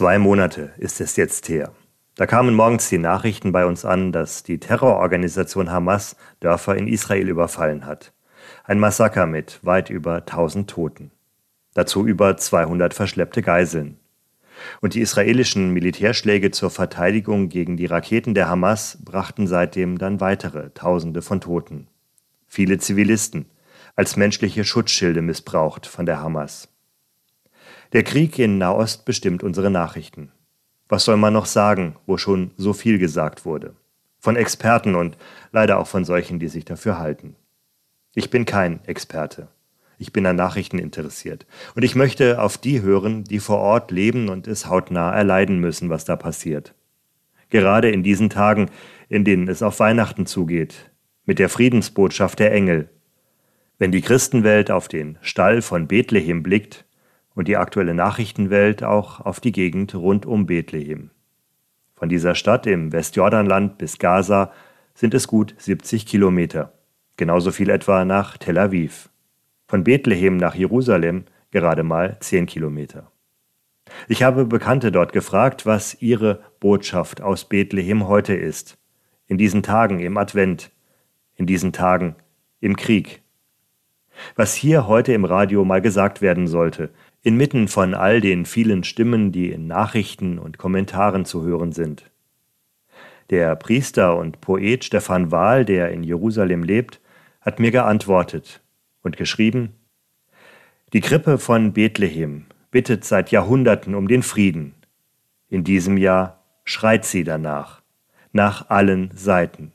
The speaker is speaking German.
Zwei Monate ist es jetzt her. Da kamen morgens die Nachrichten bei uns an, dass die Terrororganisation Hamas Dörfer in Israel überfallen hat. Ein Massaker mit weit über 1000 Toten. Dazu über 200 verschleppte Geiseln. Und die israelischen Militärschläge zur Verteidigung gegen die Raketen der Hamas brachten seitdem dann weitere Tausende von Toten. Viele Zivilisten als menschliche Schutzschilde missbraucht von der Hamas. Der Krieg in Nahost bestimmt unsere Nachrichten. Was soll man noch sagen, wo schon so viel gesagt wurde? Von Experten und leider auch von solchen, die sich dafür halten. Ich bin kein Experte. Ich bin an Nachrichten interessiert. Und ich möchte auf die hören, die vor Ort leben und es hautnah erleiden müssen, was da passiert. Gerade in diesen Tagen, in denen es auf Weihnachten zugeht, mit der Friedensbotschaft der Engel. Wenn die Christenwelt auf den Stall von Bethlehem blickt, und die aktuelle Nachrichtenwelt auch auf die Gegend rund um Bethlehem. Von dieser Stadt im Westjordanland bis Gaza sind es gut 70 Kilometer, genauso viel etwa nach Tel Aviv. Von Bethlehem nach Jerusalem gerade mal 10 Kilometer. Ich habe Bekannte dort gefragt, was ihre Botschaft aus Bethlehem heute ist, in diesen Tagen im Advent, in diesen Tagen im Krieg. Was hier heute im Radio mal gesagt werden sollte, inmitten von all den vielen Stimmen, die in Nachrichten und Kommentaren zu hören sind. Der Priester und Poet Stefan Wahl, der in Jerusalem lebt, hat mir geantwortet und geschrieben Die Krippe von Bethlehem bittet seit Jahrhunderten um den Frieden. In diesem Jahr schreit sie danach, nach allen Seiten.